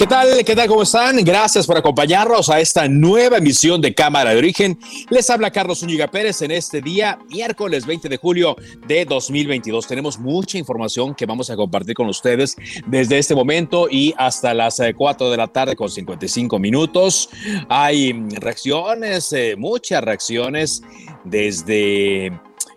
¿Qué tal? ¿Qué tal? ¿Cómo están? Gracias por acompañarnos a esta nueva emisión de Cámara de Origen. Les habla Carlos Zúñiga Pérez en este día, miércoles 20 de julio de 2022. Tenemos mucha información que vamos a compartir con ustedes desde este momento y hasta las 4 eh, de la tarde con 55 minutos. Hay reacciones, eh, muchas reacciones desde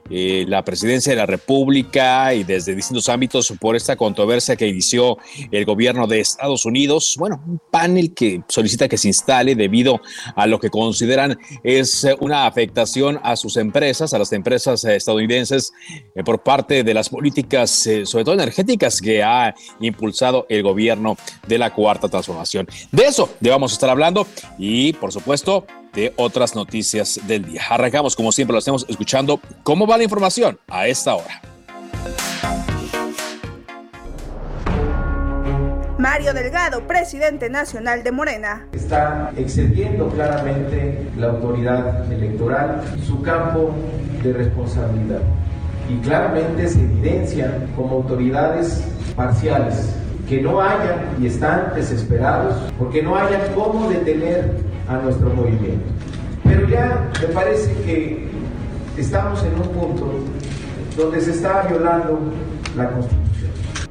eh, la presidencia de la República y desde distintos ámbitos por esta controversia que inició el gobierno de Estados Unidos. Bueno, un panel que solicita que se instale debido a lo que consideran es una afectación a sus empresas, a las empresas estadounidenses, eh, por parte de las políticas, eh, sobre todo energéticas, que ha impulsado el gobierno de la Cuarta Transformación. De eso debamos estar hablando y, por supuesto, de otras noticias del día. Arrancamos, como siempre lo hacemos, escuchando cómo va la información a esta hora. Mario Delgado, presidente nacional de Morena. Está excediendo claramente la autoridad electoral su campo de responsabilidad y claramente se evidencian como autoridades parciales que no hayan y están desesperados porque no hayan cómo detener a nuestro movimiento. Pero ya me parece que estamos en un punto donde se está violando la Constitución.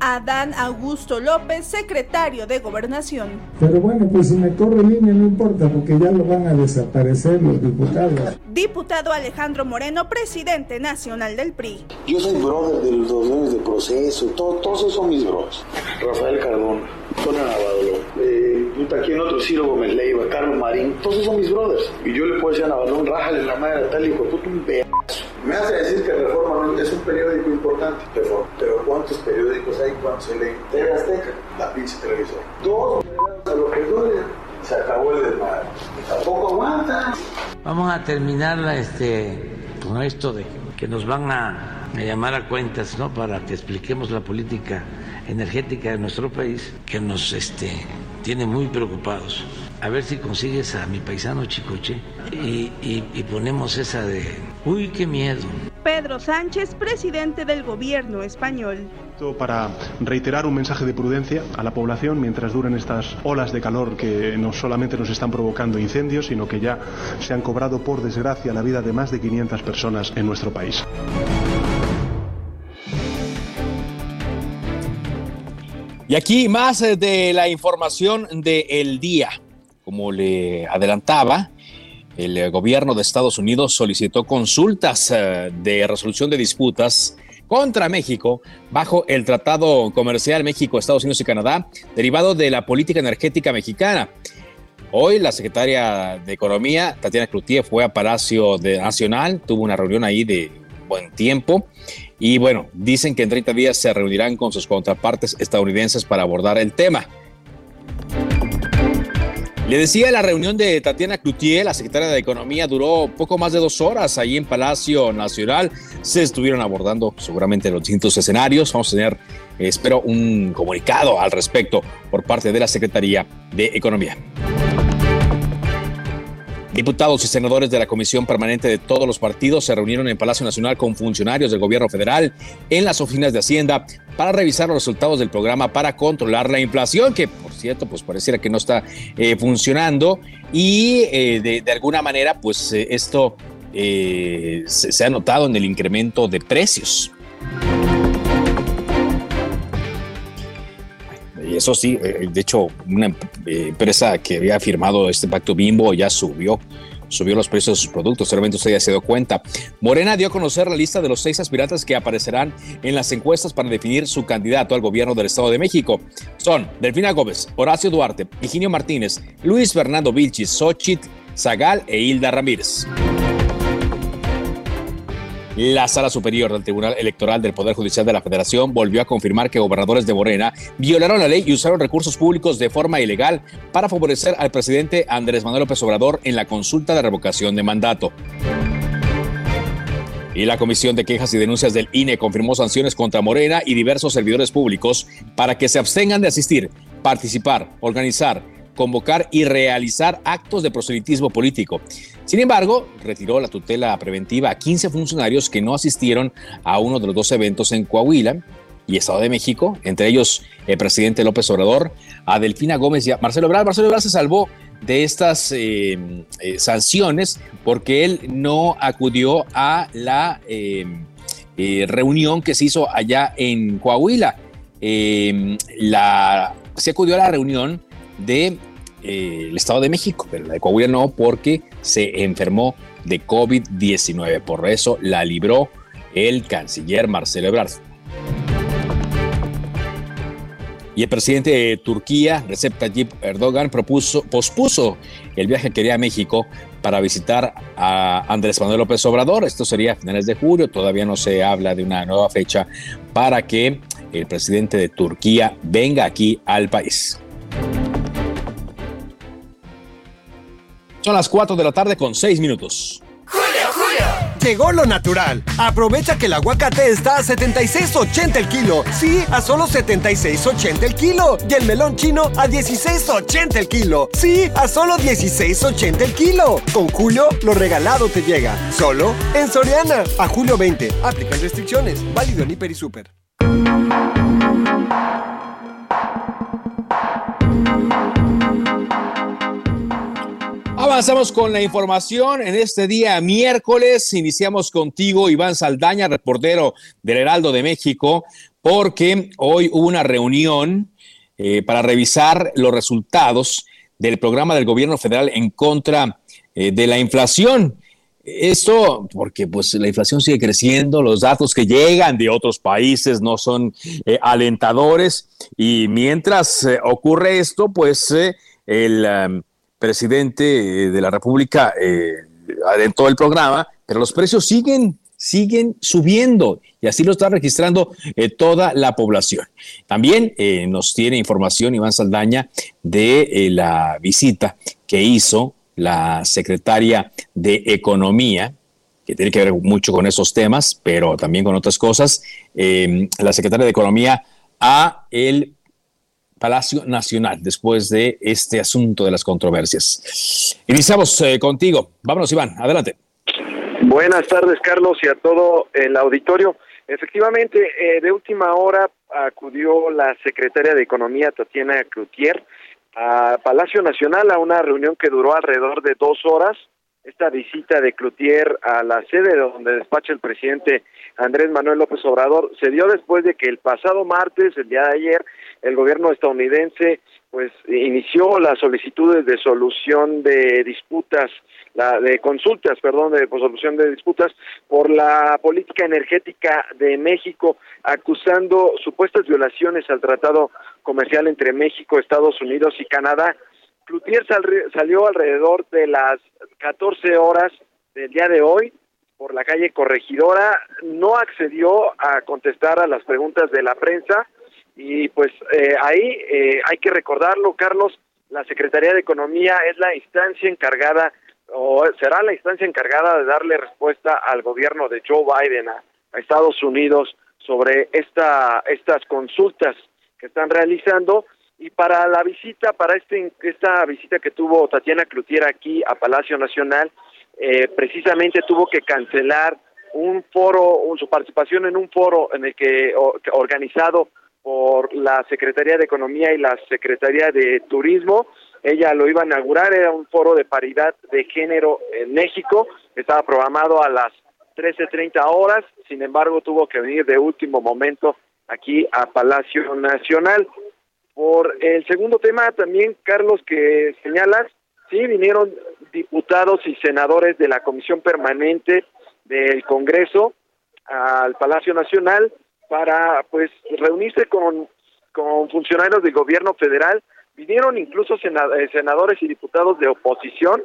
Adán Augusto López, secretario de Gobernación. Pero bueno, pues si me corre línea no importa porque ya lo van a desaparecer los diputados. Diputado Alejandro Moreno, presidente nacional del PRI. Yo soy brother de los dueños de proceso, todo, todos esos son mis bros. Rafael Cardón, Tona Navarro, eh, aquí en otro Ciro Gómez Leiva, Carlos Marín, todos esos son mis brothers. Y yo le puedo decir a Navarro, rájale la madre a tal hijo, puto un pedazo. Me hace decir que Reforma es un periódico importante, Reforma. Pero ¿cuántos periódicos hay cuando se lee? TV Azteca, la pinche televisor. Dos a lo que se acabó el desmadre. Tampoco aguanta. Vamos a terminar este, con esto de que nos van a, a llamar a cuentas, ¿no? Para que expliquemos la política energética de nuestro país, que nos este, tiene muy preocupados. A ver si consigues a mi paisano Chicoche y, y ponemos esa de, uy, qué miedo. Pedro Sánchez, presidente del gobierno español. Para reiterar un mensaje de prudencia a la población mientras duren estas olas de calor que no solamente nos están provocando incendios, sino que ya se han cobrado, por desgracia, la vida de más de 500 personas en nuestro país. Y aquí más eh, de la información del día. Como le adelantaba, el gobierno de Estados Unidos solicitó consultas eh, de resolución de disputas contra México bajo el Tratado Comercial México, Estados Unidos y Canadá, derivado de la política energética mexicana. Hoy la secretaria de Economía, Tatiana Cloutier, fue a Palacio Nacional, tuvo una reunión ahí de buen tiempo y bueno, dicen que en 30 días se reunirán con sus contrapartes estadounidenses para abordar el tema. Le decía, la reunión de Tatiana Cloutier, la secretaria de Economía, duró poco más de dos horas ahí en Palacio Nacional. Se estuvieron abordando seguramente los distintos escenarios. Vamos a tener, espero, un comunicado al respecto por parte de la Secretaría de Economía. Diputados y senadores de la Comisión Permanente de todos los partidos se reunieron en Palacio Nacional con funcionarios del gobierno federal en las oficinas de Hacienda para revisar los resultados del programa para controlar la inflación, que por cierto, pues pareciera que no está eh, funcionando y eh, de, alguna manera, pues eh, esto se, se ha notado en el incremento de precios. Eso sí, eh, de hecho, una empresa que había firmado este pacto Bimbo ya subió subió los precios de sus productos. Seguramente usted ya se dio cuenta. Morena dio a conocer la lista de los seis aspirantes que aparecerán en las encuestas para definir su candidato al gobierno del Estado de México. Son Delfina Gómez, Horacio Duarte, Higinio Martínez, Luis Fernando Vilchis, Xochitl Zagal e Hilda Ramírez. La Sala Superior del Tribunal Electoral del Poder Judicial de la Federación volvió a confirmar que gobernadores de Morena violaron la ley y usaron recursos públicos de forma ilegal para favorecer al presidente Andrés Manuel López Obrador en la consulta de revocación de mandato. Y la Comisión de Quejas y Denuncias del INE confirmó sanciones contra Morena y diversos servidores públicos para que se abstengan de asistir, participar, organizar, convocar y realizar actos de proselitismo político. Sin embargo, retiró la tutela preventiva a 15 funcionarios que no asistieron a uno de los dos eventos en Coahuila y Estado de México, entre ellos el presidente López Obrador, a Delfina Gómez y a Marcelo Ebrard. Marcelo Ebrard se salvó de estas eh, eh, sanciones porque él no acudió a la eh, reunión que se hizo allá en Coahuila. la, se acudió a la reunión de eh, el Estado de México, pero la de Coahuila no, porque se enfermó de COVID-19. Por eso la libró el canciller Marcelo Ebrard. Y el presidente de Turquía, Recep Tayyip Erdogan, propuso, pospuso el viaje que quería a México para visitar a Andrés Manuel López Obrador. Esto sería a finales de julio. Todavía no se habla de una nueva fecha para que el presidente de Turquía venga aquí al país. Son las 4 de la tarde con 6 minutos. ¡Julio, Julio! Llegó lo natural. Aprovecha que el aguacate está a 76.80 el kilo. Sí, a solo 76.80 el kilo. Y el melón chino a 16.80 el kilo. Sí, a solo 16.80 el kilo. Con Julio, lo regalado te llega. Solo en Soriana. A julio 20. Aplican restricciones. Válido en Hiper y Super. Avanzamos con la información en este día miércoles. Iniciamos contigo, Iván Saldaña, reportero del Heraldo de México, porque hoy hubo una reunión eh, para revisar los resultados del programa del gobierno federal en contra eh, de la inflación. Esto porque pues la inflación sigue creciendo, los datos que llegan de otros países no son eh, alentadores y mientras ocurre esto, pues el presidente eh, de la República eh, adentro del programa, pero los precios siguen siguen subiendo y así lo está registrando eh, toda la población. También eh, nos tiene información Iván Saldaña de la visita que hizo la secretaria de Economía, que tiene que ver mucho con esos temas, pero también con otras cosas, la secretaria de Economía a el Palacio Nacional después de este asunto de las controversias. Iniciamos eh, contigo. Vámonos, Iván, adelante. Buenas tardes, Carlos, y a todo el auditorio. Efectivamente, eh, de última hora acudió la secretaria de Economía, Tatiana Cloutier, a Palacio Nacional a una reunión que duró alrededor de dos horas. Esta visita de Cloutier a la sede donde despacha el presidente Andrés Manuel López Obrador se dio después de que el pasado martes, el día de ayer, el gobierno estadounidense pues inició las solicitudes de solución de disputas, la de consultas, perdón, de solución de disputas por la política energética de México, acusando supuestas violaciones al tratado comercial entre México, Estados Unidos y Canadá. Cloutier salió alrededor de las 14 horas del día de hoy por la calle Corregidora, no accedió a contestar a las preguntas de la prensa, y pues eh, ahí eh, hay que recordarlo, Carlos, la Secretaría de Economía es la instancia encargada o será la instancia encargada de darle respuesta al gobierno de Joe Biden a, Estados Unidos sobre esta estas consultas que están realizando. Y para la visita, para este, esta visita que tuvo Tatiana Cloutier aquí a Palacio Nacional, eh, precisamente tuvo que cancelar un foro, su participación en un foro en el que, organizado por la Secretaría de Economía y la Secretaría de Turismo. Ella lo iba a inaugurar, era un foro de paridad de género en México, estaba programado a las 13.30 horas, sin embargo tuvo que venir de último momento aquí a Palacio Nacional. Por el segundo tema también, Carlos, que señalas, sí, vinieron diputados y senadores de la Comisión Permanente del Congreso al Palacio Nacional para pues reunirse con, con funcionarios del gobierno federal. Vinieron incluso eh, senadores y diputados de oposición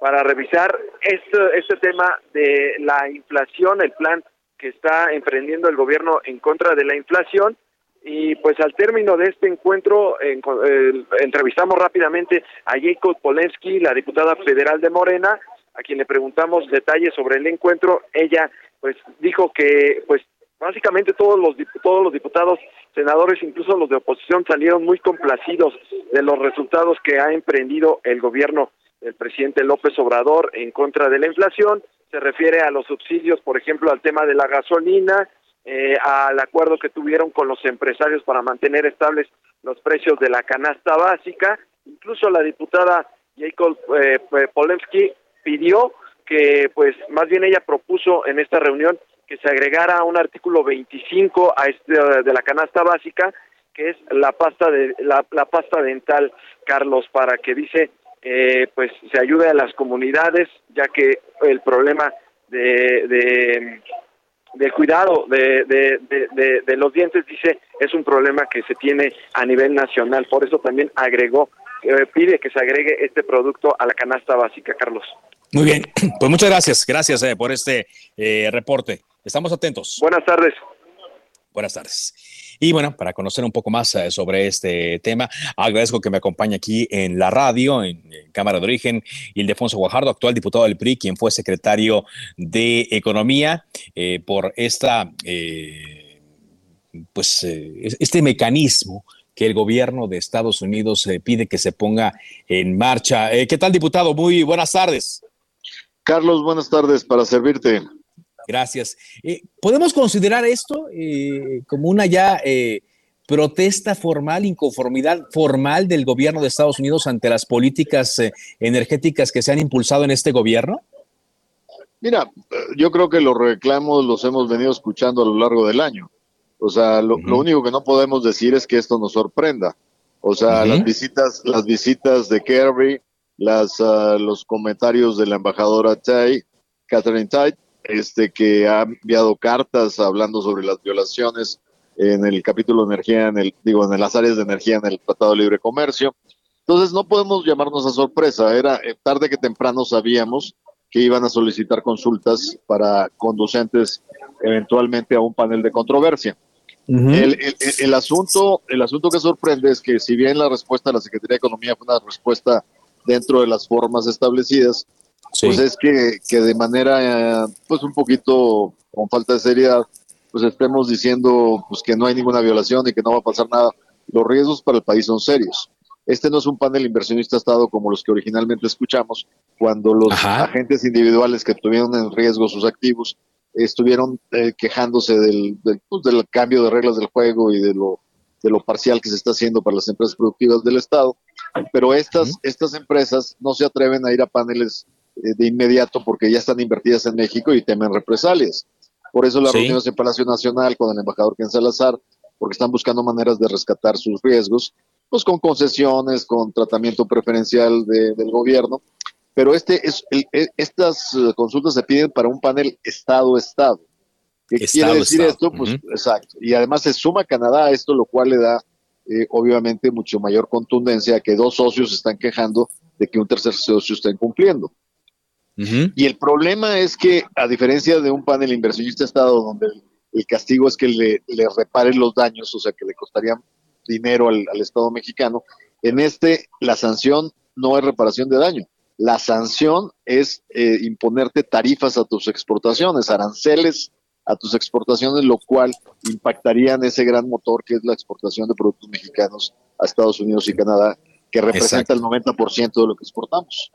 para revisar este, este tema de la inflación, el plan que está emprendiendo el gobierno en contra de la inflación. Y pues al término de este encuentro entrevistamos rápidamente a Jacob Polensky, la diputada federal de Morena, a quien le preguntamos detalles sobre el encuentro. Ella pues dijo que pues básicamente todos los todos los diputados, senadores, incluso los de oposición salieron muy complacidos de los resultados que ha emprendido el gobierno del presidente López Obrador en contra de la inflación. Se refiere a los subsidios, por ejemplo, al tema de la gasolina, eh, al acuerdo que tuvieron con los empresarios para mantener estables los precios de la canasta básica. Incluso la diputada Jacob eh, Polensky pidió que, pues, más bien ella propuso en esta reunión que se agregara un artículo 25 a este de la canasta básica, que es la pasta de la, pasta dental, Carlos, para que dice eh, pues se ayude a las comunidades, ya que el problema de, de cuidado de, de, de, los dientes, dice, es un problema que se tiene a nivel nacional. Por eso también agregó, eh, pide que se agregue este producto a la canasta básica, Carlos. Muy bien, pues muchas gracias, gracias eh, por este eh, reporte. Estamos atentos. Buenas tardes. Buenas tardes. Y bueno, para conocer un poco más eh, sobre este tema, agradezco que me acompañe aquí en la radio, en, Cámara de Origen, Ildefonso Guajardo, actual diputado del PRI, quien fue secretario de Economía, eh, por esta, eh, pues, este mecanismo que el gobierno de Estados Unidos pide que se ponga en marcha. ¿Qué tal, diputado? Muy buenas tardes. Carlos, buenas tardes, para servirte. Gracias. Eh, ¿Podemos considerar esto eh, como una ya eh, protesta formal, inconformidad formal del gobierno de Estados Unidos ante las políticas energéticas que se han impulsado en este gobierno? Mira, yo creo que los reclamos los hemos venido escuchando a lo largo del año. O sea, lo, único que no podemos decir es que esto nos sorprenda. O sea, las visitas, las visitas de Kerry, las, ah, los comentarios de la embajadora Tai, Catherine Tai, este, que ha enviado cartas hablando sobre las violaciones en el capítulo de energía, en el, digo, en las áreas de energía en el Tratado de Libre Comercio. Entonces no podemos llamarnos a sorpresa, era eh, tarde que temprano sabíamos que iban a solicitar consultas para conducentes eventualmente a un panel de controversia. el, el, asunto, el asunto que sorprende es que si bien la respuesta de la Secretaría de Economía fue una respuesta dentro de las formas establecidas, pues es que, que de manera, pues un poquito con falta de seriedad, pues estemos diciendo pues que no hay ninguna violación y que no va a pasar nada. Los riesgos para el país son serios. Este no es un panel inversionista Estado como los que originalmente escuchamos, cuando los agentes individuales que tuvieron en riesgo sus activos estuvieron eh, quejándose del, pues, del, cambio de reglas del juego y de lo, de lo parcial que se está haciendo para las empresas productivas del Estado. Pero estas, estas empresas no se atreven a ir a paneles de inmediato porque ya están invertidas en México y temen represalias. Por eso las reuniones en Palacio Nacional con el embajador Ken Salazar, porque están buscando maneras de rescatar sus riesgos, pues con concesiones, con tratamiento preferencial del gobierno. Pero este es, e, estas eh, consultas se piden para un panel Estado-Estado. ¿Qué quiere decir esto? Pues exacto. Y además se suma Canadá a esto, lo cual le da eh, obviamente mucho mayor contundencia a que dos socios están quejando de que un tercer socio está incumpliendo. Y el problema es que, a diferencia de un panel inversionista Estado, donde el, castigo es que le, le, repare los daños, o sea, que le costaría dinero al, Estado mexicano, en este la sanción no es reparación de daño. La sanción es eh, imponerte tarifas a tus exportaciones, aranceles a tus exportaciones, lo cual impactaría en ese gran motor que es la exportación de productos mexicanos a Estados Unidos y Canadá, que representa el 90% de lo que exportamos.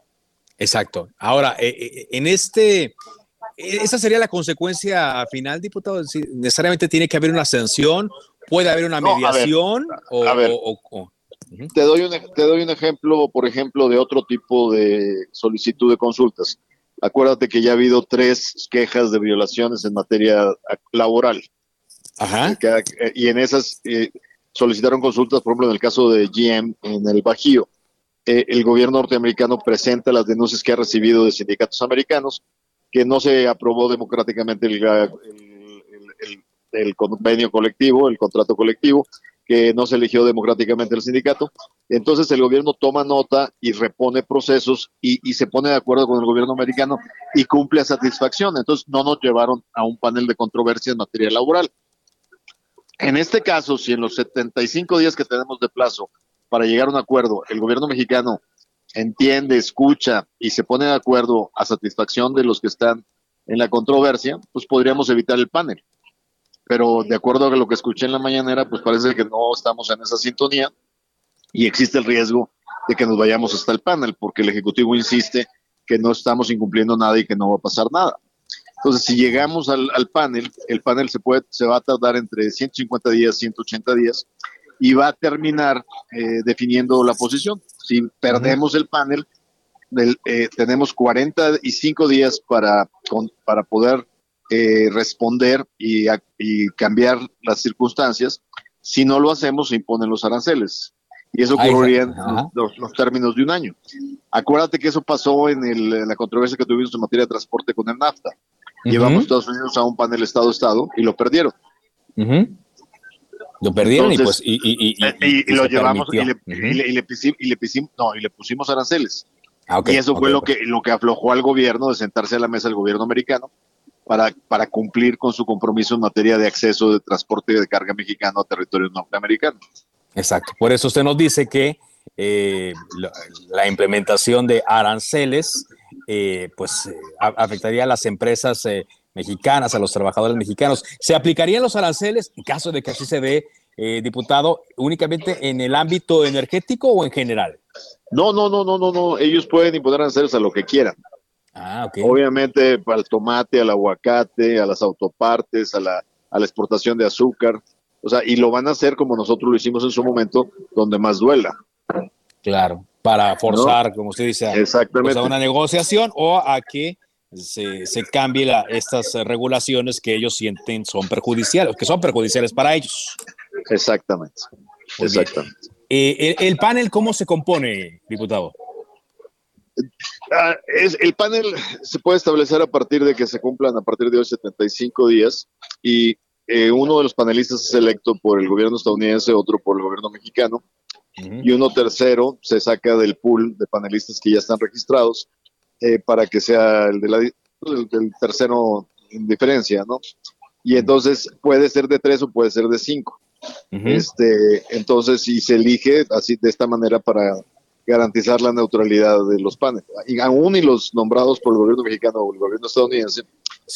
Exacto. Ahora, eh, eh, en este, esa sería la consecuencia final, diputado. necesariamente tiene que haber una sanción, puede haber una mediación o, te, doy un, te doy un ejemplo, por ejemplo, de otro tipo de solicitud de consultas. Acuérdate que ya ha habido tres quejas de violaciones en materia laboral. Ajá. Y en esas eh, solicitaron consultas, por ejemplo, en el caso de GM en el Bajío. Eh, el gobierno norteamericano presenta las denuncias que ha recibido de sindicatos americanos, que no se aprobó democráticamente el, el convenio colectivo, el contrato colectivo, que no se eligió democráticamente el sindicato. Entonces el gobierno toma nota y repone procesos y, se pone de acuerdo con el gobierno americano y cumple a satisfacción. Entonces no nos llevaron a un panel de controversia en materia laboral. En este caso, si en los 75 días que tenemos de plazo para llegar a un acuerdo, el gobierno mexicano entiende, escucha y se pone de acuerdo a satisfacción de los que están en la controversia, pues podríamos evitar el panel pero de acuerdo a lo que escuché en la mañanera, pues parece que no estamos en esa sintonía y existe el riesgo de que nos vayamos hasta el panel, porque el Ejecutivo insiste que no estamos incumpliendo nada y que no va a pasar nada. Entonces, si llegamos al, panel, el panel se, puede, se va a tardar entre 150 días, 180 días, y va a terminar eh, definiendo la posición. Si perdemos el panel, eh, tenemos 45 días para, para poder eh, responder y, cambiar las circunstancias. Si no lo hacemos, se imponen los aranceles. Y eso ocurriría en los, términos de un año. Acuérdate que eso pasó en, la controversia que tuvimos en materia de transporte con el NAFTA. Llevamos a Estados Unidos a un panel Estado-Estado y lo perdieron. Lo perdieron y pues y, lo llevamos y le, pusimos, aranceles. Ah, y eso fue lo que lo que aflojó al gobierno de sentarse a la mesa del gobierno americano para, para cumplir con su compromiso en materia de acceso de transporte de carga mexicano a territorio norteamericano. Exacto. Por eso usted nos dice que eh, la, implementación de aranceles eh, pues eh, afectaría a las empresas mexicanas, a los trabajadores mexicanos. ¿Se aplicarían los aranceles en caso de que así se dé, diputado, únicamente en el ámbito energético o en general? No, no, no, no, no, no. Ellos pueden imponer aranceles a lo que quieran. Ah, Obviamente al tomate, al aguacate, a las autopartes, a la, a la exportación de azúcar. O sea, y lo van a hacer como nosotros lo hicimos en su momento, donde más duela. Claro, para forzar, como usted dice, Exactamente. a una negociación o a que se, se cambie la, estas regulaciones que ellos sienten son perjudiciales, que son perjudiciales para ellos. Exactamente. Exactamente. Eh, el, panel, ¿cómo se compone, diputado? Ah, es, el panel se puede establecer a partir de que se cumplan a partir de hoy 75 días y eh, uno de los panelistas es electo por el gobierno estadounidense, otro por el gobierno mexicano y uno tercero se saca del pool de panelistas que ya están registrados eh, para que sea el, de la, el, tercero en diferencia, ¿no? Y entonces puede ser de tres o puede ser de cinco. Este, entonces, si se elige así de esta manera para garantizar la neutralidad de los paneles. Y aún y los nombrados por el gobierno mexicano o el gobierno estadounidense,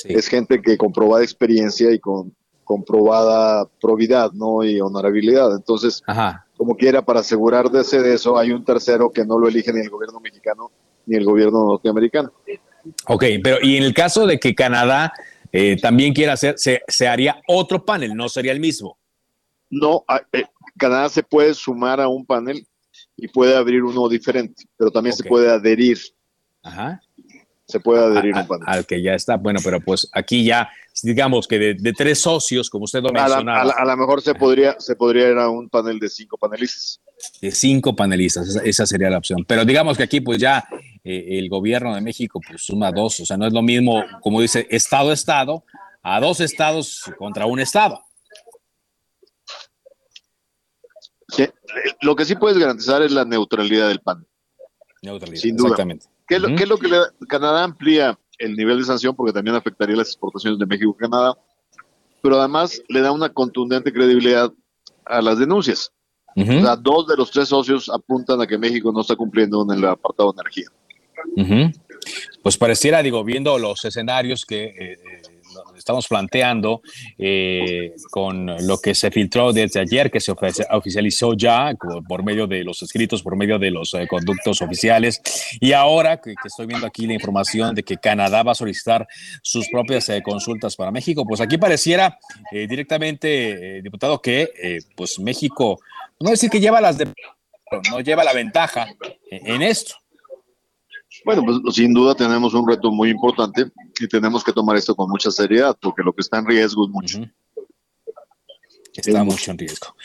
es gente que con probada experiencia y con comprobada probidad ¿no? y honorabilidad. Entonces, como quiera, para asegurar de ese de eso, hay un tercero que no lo elige ni el gobierno mexicano ni el gobierno norteamericano. Ok, pero y en el caso de que Canadá eh, también quiera hacer, se, se, haría otro panel, no sería el mismo. No, eh, Canadá se puede sumar a un panel y puede abrir uno diferente, pero también se puede adherir. Ajá. Se puede adherir a, un panel. Al que ya está. Bueno, pero pues aquí ya, digamos que de, tres socios, como usted lo mencionaba. A lo mejor se podría, se podría ir a un panel de cinco panelistas. De cinco panelistas, esa, sería la opción. Pero digamos que aquí pues ya eh, el gobierno de México pues suma dos, o sea, no es lo mismo, como dice, estado-estado, a dos estados contra un estado. lo que sí puedes garantizar es la neutralidad del pan. Neutralidad, Sin duda. exactamente. ¿Qué es, lo, es lo que le Canadá amplía el nivel de sanción porque también afectaría las exportaciones de México a Canadá, pero además le da una contundente credibilidad a las denuncias. O sea, dos de los tres socios apuntan a que México no está cumpliendo en el apartado de energía. Pues pareciera, digo, viendo los escenarios que eh, eh, estamos planteando eh, con lo que se filtró desde ayer, que se oficializó ya por medio de los escritos, por medio de los conductos oficiales, y ahora que, estoy viendo aquí la información de que Canadá va a solicitar sus propias consultas para México, pues aquí pareciera directamente, diputado, que pues México, no decir que lleva las de no lleva la ventaja en esto. Bueno, pues sin duda tenemos un reto muy importante y tenemos que tomar esto con mucha seriedad, porque lo que está en riesgo es mucho. Está mucho en riesgo.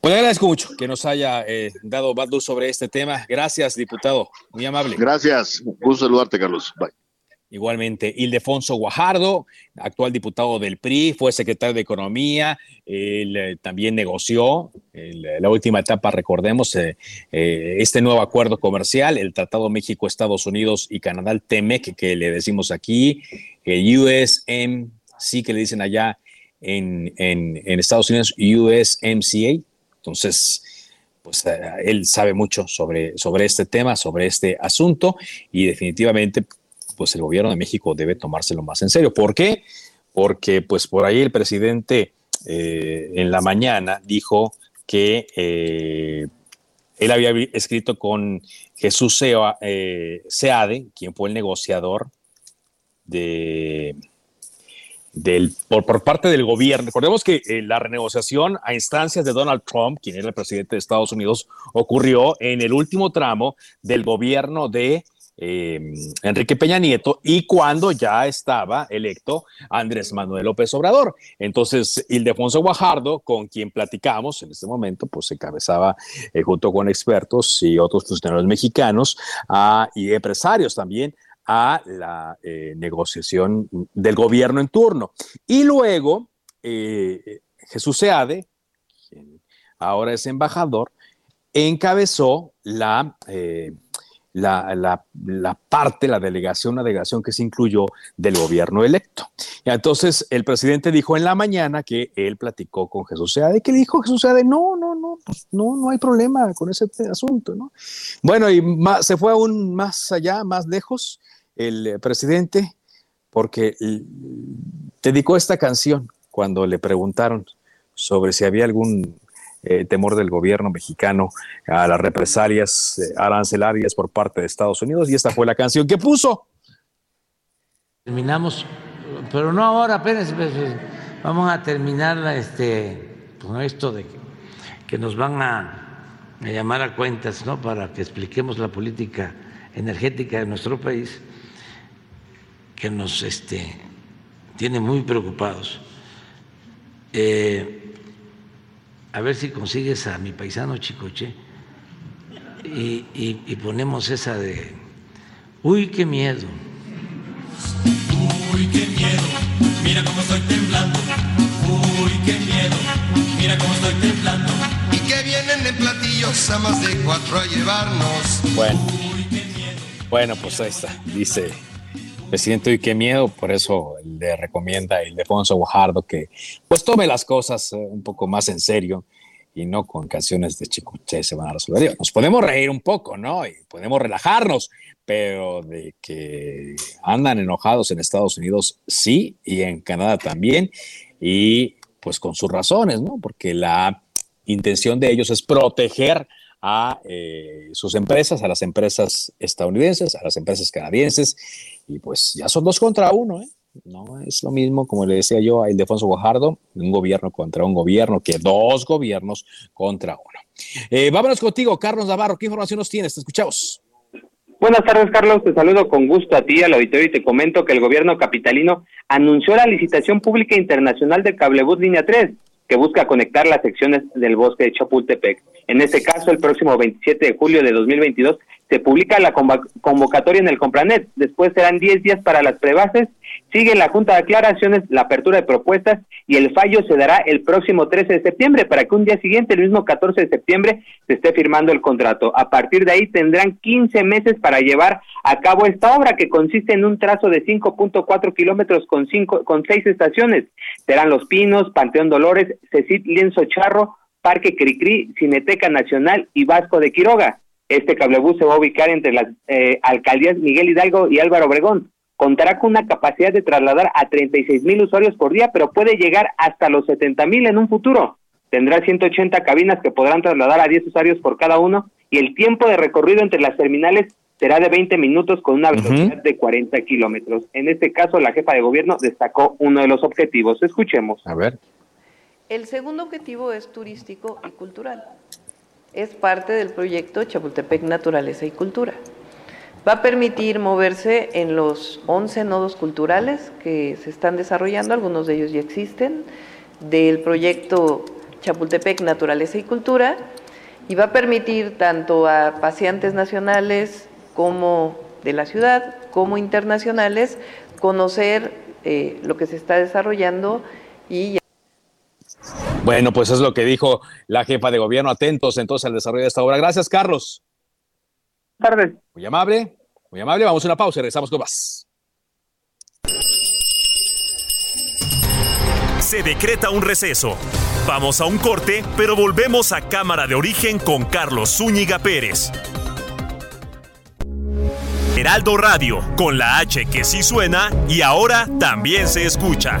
Pues le agradezco mucho que nos haya eh, dado más luz sobre este tema. Gracias, diputado. Muy amable. Gracias. Un gusto saludarte, Carlos. Bye. Igualmente, Ildefonso Guajardo, actual diputado del PRI, fue secretario de Economía, él eh, también negoció la última etapa, recordemos, eh, eh, este nuevo acuerdo comercial, el Tratado México-Estados Unidos y Canadá, el TEMEC, que le decimos aquí, el USMC, que le dicen allá en, en, en Estados Unidos, USMCA. Entonces, pues él sabe mucho sobre, sobre este tema, sobre este asunto y definitivamente pues el gobierno de México debe tomárselo más en serio. ¿Por qué? Porque pues por ahí el presidente eh, en la mañana dijo que eh, él había escrito con Jesús eh, Seade, quien fue el negociador de, del, por, por, parte del gobierno. Recordemos que la renegociación a instancias de Donald Trump, quien era el presidente de Estados Unidos, ocurrió en el último tramo del gobierno de eh, Enrique Peña Nieto y cuando ya estaba electo Andrés Manuel López Obrador. Entonces, Ildefonso Guajardo, con quien platicamos en este momento, pues encabezaba eh, junto con expertos y otros funcionarios mexicanos y empresarios también a la eh, negociación del gobierno en turno. Y luego, Jesús Seade, quien ahora es embajador, encabezó la la, parte, la delegación, una delegación que se incluyó del gobierno electo. Y entonces el presidente dijo en la mañana que él platicó con Jesús Seade, que le dijo Jesús Seade, no, no, no, pues, no, no hay problema con ese asunto, ¿no? Bueno, y se fue aún más allá, más lejos, el presidente, porque dedicó esta canción cuando le preguntaron sobre si había algún eh, temor del gobierno mexicano a las represalias eh, arancelarias por parte de Estados Unidos y esta fue la canción que puso. Terminamos, pero no ahora, apenas vamos a terminar este, con esto de que, nos van a, llamar a cuentas ¿no? para que expliquemos la política energética de nuestro país, que nos este, tiene muy preocupados. Eh, a ver si consigues a mi paisano Chicoche y, ponemos esa de, uy, qué miedo. Uy, qué miedo, mira cómo estoy temblando. Uy, qué miedo, mira cómo estoy temblando. Y que vienen en platillos a más de cuatro a llevarnos. Bueno, bueno pues ahí está, dice presidente, y qué miedo, por eso le recomienda a Ildefonso Guajardo que pues tome las cosas eh, un poco más en serio y no con canciones de Chicoche se van a resolver. Nos podemos reír un poco, ¿no? Y podemos relajarnos, pero de que andan enojados en Estados Unidos, sí, y en Canadá también, y pues con sus razones, ¿no? Porque la intención de ellos es proteger a eh, sus empresas, a las empresas estadounidenses, a las empresas canadienses, y pues ya son dos contra uno, ¿eh? No es lo mismo, como le decía yo a Ildefonso Guajardo, un gobierno contra un gobierno, que dos gobiernos contra uno. Eh, vámonos contigo, Carlos Navarro, ¿qué información nos tienes? Te escuchamos. Buenas tardes, Carlos. Te saludo con gusto a ti, al auditorio, y te comento que el gobierno capitalino anunció la licitación pública internacional del cablebús línea 3, que busca conectar las secciones del bosque de Chapultepec. En este caso, el próximo 27 de julio de 2022 se publica la convocatoria en el Compranet. Después serán 10 días para las prebases. Sigue la Junta de Aclaraciones, la apertura de propuestas y el fallo se dará el próximo 13 de septiembre para que un día siguiente, el mismo 14 de septiembre, se esté firmando el contrato. A partir de ahí tendrán 15 meses para llevar a cabo esta obra que consiste en un trazo de 5.4 kilómetros con, cinco, con seis estaciones. Serán Los Pinos, Panteón Dolores, Cecit Lienzo Charro, Parque Cricri, Cineteca Nacional y Vasco de Quiroga. Este cablebús se va a ubicar entre las eh, alcaldías Miguel Hidalgo y Álvaro Obregón. Contará con una capacidad de trasladar a 36 mil usuarios por día, pero puede llegar hasta los 70 mil en un futuro. Tendrá 180 cabinas que podrán trasladar a 10 usuarios por cada uno y el tiempo de recorrido entre las terminales será de 20 minutos con una velocidad de 40 kilómetros. En este caso, la jefa de gobierno destacó uno de los objetivos. Escuchemos. A ver. El segundo objetivo es turístico y cultural. Es parte del proyecto Chapultepec Naturaleza y Cultura. Va a permitir moverse en los 11 nodos culturales que se están desarrollando, algunos de ellos ya existen, del proyecto Chapultepec Naturaleza y Cultura, y va a permitir tanto a pacientes nacionales como de la ciudad, como internacionales, conocer eh, lo que se está desarrollando y bueno, pues es lo que dijo la jefa de gobierno. Atentos entonces al desarrollo de esta obra. Gracias, Carlos. Tardes. Muy amable, muy amable. Vamos a una pausa y regresamos con más. Se decreta un receso. Vamos a un corte, pero volvemos a Cámara de Origen con Carlos Zúñiga Pérez. Heraldo Radio, con la H que sí suena y ahora también se escucha.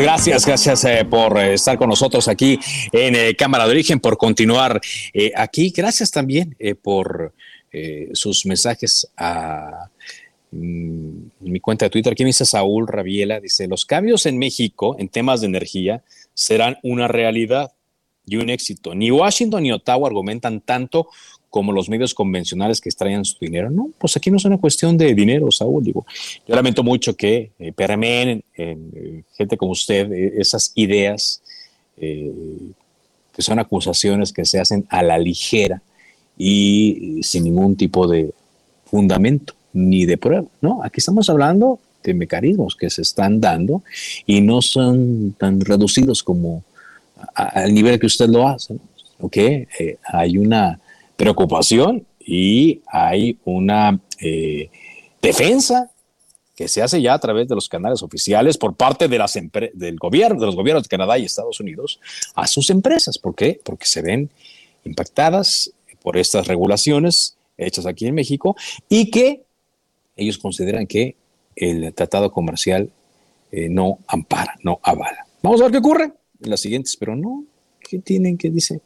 Gracias, gracias eh, por eh, estar con nosotros aquí en eh, Cámara de Origen, por continuar aquí. Gracias también por sus mensajes a mm, mi cuenta de Twitter. Aquí dice Saúl Rabiela, dice, los cambios en México en temas de energía serán una realidad y un éxito. Ni Washington ni Ottawa argumentan tanto como los medios convencionales que extrañan su dinero. No, pues aquí no es una cuestión de dinero, Saúl. Digo, yo lamento mucho que eh, permeen en, gente como usted eh, esas ideas eh, que son acusaciones que se hacen a la ligera y sin ningún tipo de fundamento ni de prueba. No, aquí estamos hablando de mecanismos que se están dando y no son tan reducidos como al nivel que usted lo hace. ¿no? ¿Ok? hay una preocupación y hay una eh, defensa que se hace ya a través de los canales oficiales por parte de las del gobierno, de los gobiernos de Canadá y Estados Unidos a sus empresas. ¿Por qué? Porque se ven impactadas por estas regulaciones hechas aquí en México y que ellos consideran que el tratado comercial eh, no ampara, no avala. Vamos a ver qué ocurre en las siguientes, pero no, ¿qué tienen que dice?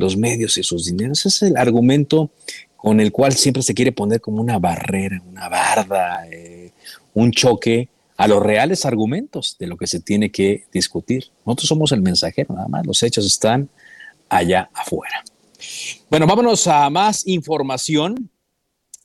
Los medios y sus dineros. Ese es el argumento con el cual siempre se quiere poner como una barrera, una barda, eh, un choque a los reales argumentos de lo que se tiene que discutir. Nosotros somos el mensajero, nada más. Los hechos están allá afuera. Bueno, vámonos a más información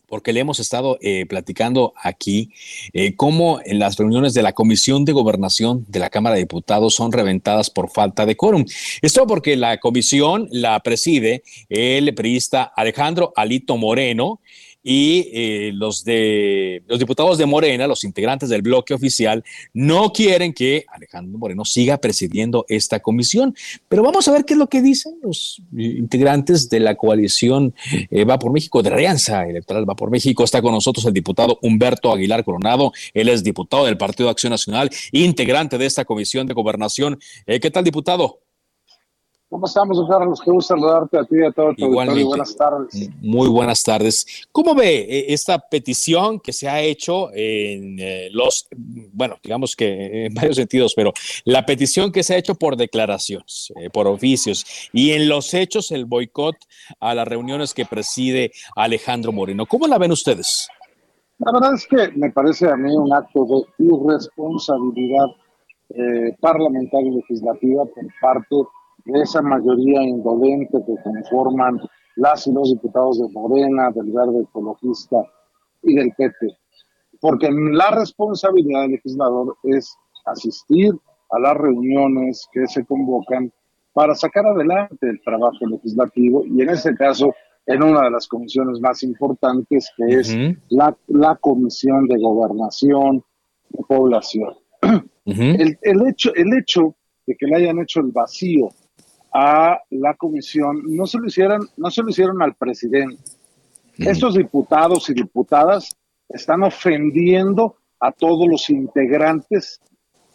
porque le hemos estado eh, platicando aquí eh, cómo las reuniones de la Comisión de Gobernación de la Cámara de Diputados son reventadas por falta de quórum. Esto porque la comisión la preside el periodista Alejandro Alito Moreno y eh, los de los diputados de Morena, los integrantes del bloque oficial, no quieren que Alejandro Moreno siga presidiendo esta comisión. Pero vamos a ver qué es lo que dicen los integrantes de la coalición eh, Va por México, de Alianza Electoral Va por México. Está con nosotros el diputado Humberto Aguilar Coronado. Él es diputado del Partido Acción Nacional, integrante de esta comisión de gobernación. Eh, ¿Qué tal, diputado? ¿Cómo estamos, Carlos? Qué gusto saludarte a ti y a todo tu Igualmente. Buenas tardes. Muy buenas tardes. ¿Cómo ve eh, esta petición que se ha hecho en eh, los, bueno, digamos que en varios sentidos, pero la petición que se ha hecho por declaraciones, eh, por oficios, y en los hechos el boicot a las reuniones que preside Alejandro Moreno? ¿Cómo la ven ustedes? La verdad es que me parece a mí un acto de irresponsabilidad parlamentaria y legislativa por parte de esa mayoría indolente que conforman las y los diputados de Morena, del Verde Ecologista y del PT. Porque la responsabilidad del legislador es asistir a las reuniones que se convocan para sacar adelante el trabajo legislativo y en este caso en una de las comisiones más importantes que es la, la, Comisión de Gobernación de Población. el, el, hecho, el hecho de que le hayan hecho el vacío a la comisión, no se lo hicieron, no se lo hicieron al presidente. Estos diputados y diputadas están ofendiendo a todos los integrantes,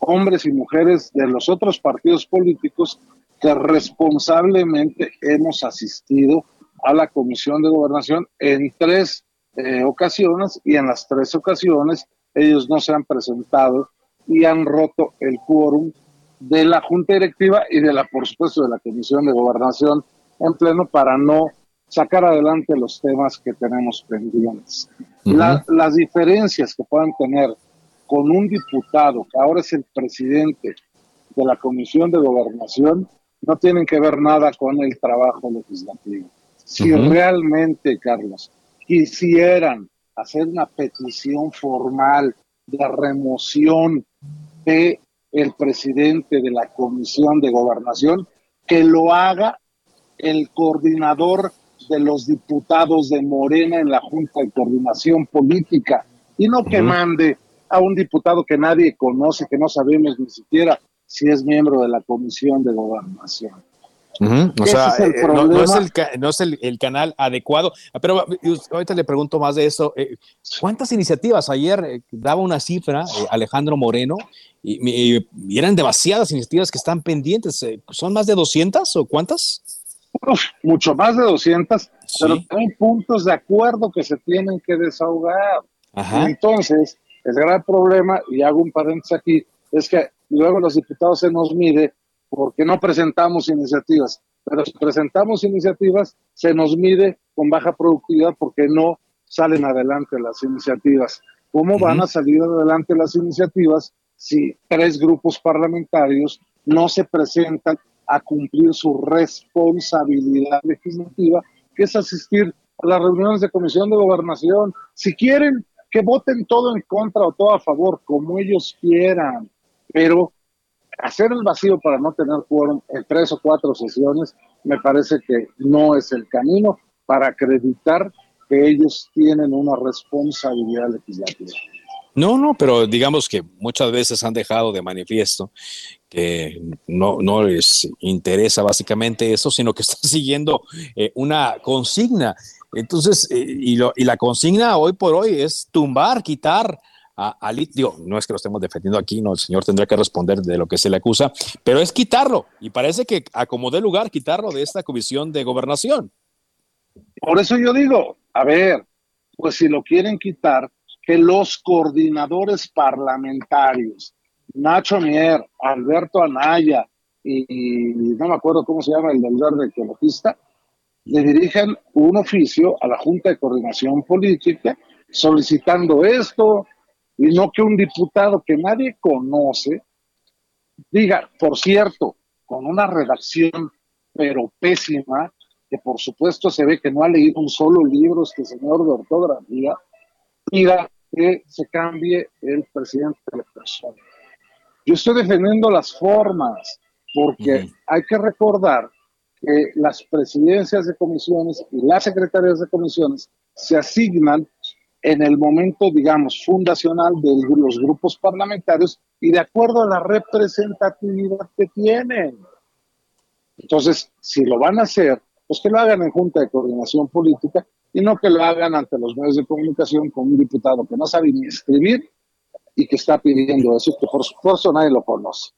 hombres y mujeres de los otros partidos políticos que responsablemente hemos asistido a la Comisión de Gobernación en tres eh, ocasiones y en las tres ocasiones ellos no se han presentado y han roto el quórum de la Junta Directiva y de la, por supuesto, de la Comisión de Gobernación en pleno para no sacar adelante los temas que tenemos pendientes. las diferencias que puedan tener con un diputado que ahora es el presidente de la Comisión de Gobernación no tienen que ver nada con el trabajo legislativo. Si realmente, Carlos, quisieran hacer una petición formal de remoción de el presidente de la Comisión de Gobernación, que lo haga el coordinador de los diputados de Morena en la Junta de Coordinación Política y no que mande a un diputado que nadie conoce, que no sabemos ni siquiera si es miembro de la Comisión de Gobernación. O sea, eh, no, es, el, canal adecuado. Pero ahorita le pregunto más de eso. Eh, ¿Cuántas iniciativas? Ayer eh, daba una cifra Alejandro Moreno y, eran demasiadas iniciativas que están pendientes. ¿Son más de 200 o cuántas? mucho más de 200, pero hay puntos de acuerdo que se tienen que desahogar. Entonces, el gran problema, y hago un paréntesis aquí, es que luego los diputados se nos mide porque no presentamos iniciativas. Pero si presentamos iniciativas, se nos mide con baja productividad porque no salen adelante las iniciativas. ¿Cómo van a salir adelante las iniciativas si tres grupos parlamentarios no se presentan a cumplir su responsabilidad legislativa, que es asistir a las reuniones de comisión de gobernación? Si quieren que voten todo en contra o todo a favor, como ellos quieran, pero hacer el vacío para no tener quórum en tres o cuatro sesiones me parece que no es el camino para acreditar que ellos tienen una responsabilidad legislativa. No, no, pero digamos que muchas veces han dejado de manifiesto que no, no les interesa básicamente eso, sino que están siguiendo eh, una consigna. Entonces, eh, y, lo, y la consigna hoy por hoy es tumbar, quitar a, no es que lo estemos defendiendo aquí, no, el señor tendrá que responder de lo que se le acusa, pero es quitarlo, y parece que acomodé lugar quitarlo de esta comisión de gobernación. Por eso yo digo, a ver, pues si lo quieren quitar, que los coordinadores parlamentarios, Nacho Mier, Alberto Anaya y, no me acuerdo cómo se llama el del verde ecologista, le dirijan un oficio a la Junta de Coordinación Política solicitando esto, y no que un diputado que nadie conoce diga, por cierto, con una redacción pero pésima, que por supuesto se ve que no ha leído un solo libro este señor de ortografía, pida que se cambie el presidente de la persona. Yo estoy defendiendo las formas, porque hay que recordar que las presidencias de comisiones y las secretarias de comisiones se asignan en el momento, digamos, fundacional de los grupos parlamentarios y de acuerdo a la representatividad que tienen. Entonces, si lo van a hacer, pues que lo hagan en Junta de Coordinación Política y no que lo hagan ante los medios de comunicación con un diputado que no sabe ni escribir y que está pidiendo eso, que por supuesto nadie lo conoce.